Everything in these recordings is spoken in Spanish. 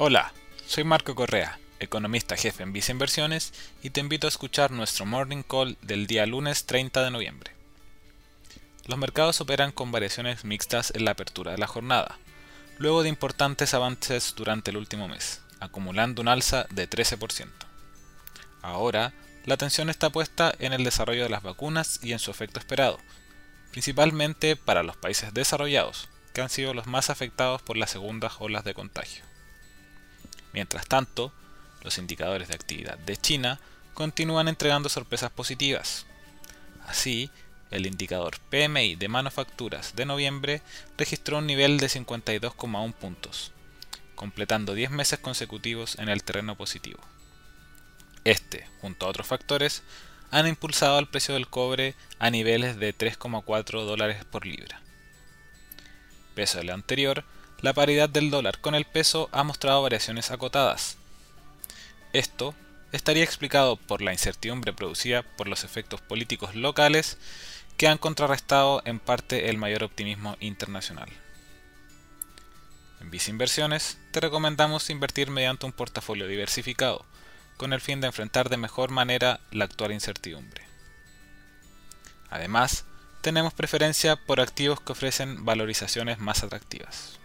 Hola, soy Marco Correa, economista jefe en Visa Inversiones y te invito a escuchar nuestro Morning Call del día lunes 30 de noviembre. Los mercados operan con variaciones mixtas en la apertura de la jornada, luego de importantes avances durante el último mes, acumulando un alza de 13%. Ahora, la atención está puesta en el desarrollo de las vacunas y en su efecto esperado, principalmente para los países desarrollados, que han sido los más afectados por las segundas olas de contagio. Mientras tanto, los indicadores de actividad de China continúan entregando sorpresas positivas. Así, el indicador PMI de manufacturas de noviembre registró un nivel de 52,1 puntos, completando 10 meses consecutivos en el terreno positivo. Este, junto a otros factores, han impulsado el precio del cobre a niveles de 3,4 dólares por libra. Peso de lo anterior, la paridad del dólar con el peso ha mostrado variaciones acotadas. Esto estaría explicado por la incertidumbre producida por los efectos políticos locales que han contrarrestado en parte el mayor optimismo internacional. En Visa Inversiones te recomendamos invertir mediante un portafolio diversificado, con el fin de enfrentar de mejor manera la actual incertidumbre. Además, tenemos preferencia por activos que ofrecen valorizaciones más atractivas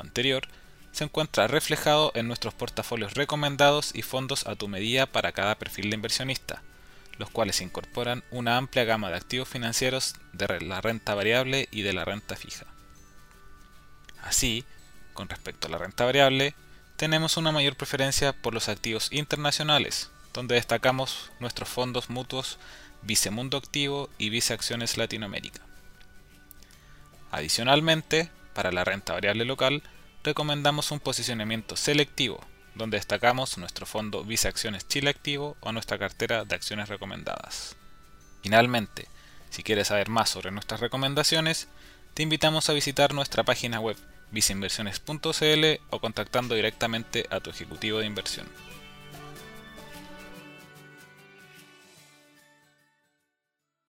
anterior se encuentra reflejado en nuestros portafolios recomendados y fondos a tu medida para cada perfil de inversionista, los cuales incorporan una amplia gama de activos financieros de la renta variable y de la renta fija. Así, con respecto a la renta variable, tenemos una mayor preferencia por los activos internacionales, donde destacamos nuestros fondos mutuos Vicemundo Activo y Vice Acciones Latinoamérica. Adicionalmente, para la renta variable local, recomendamos un posicionamiento selectivo, donde destacamos nuestro fondo Visa Acciones Chile Activo o nuestra cartera de acciones recomendadas. Finalmente, si quieres saber más sobre nuestras recomendaciones, te invitamos a visitar nuestra página web visainversiones.cl o contactando directamente a tu ejecutivo de inversión.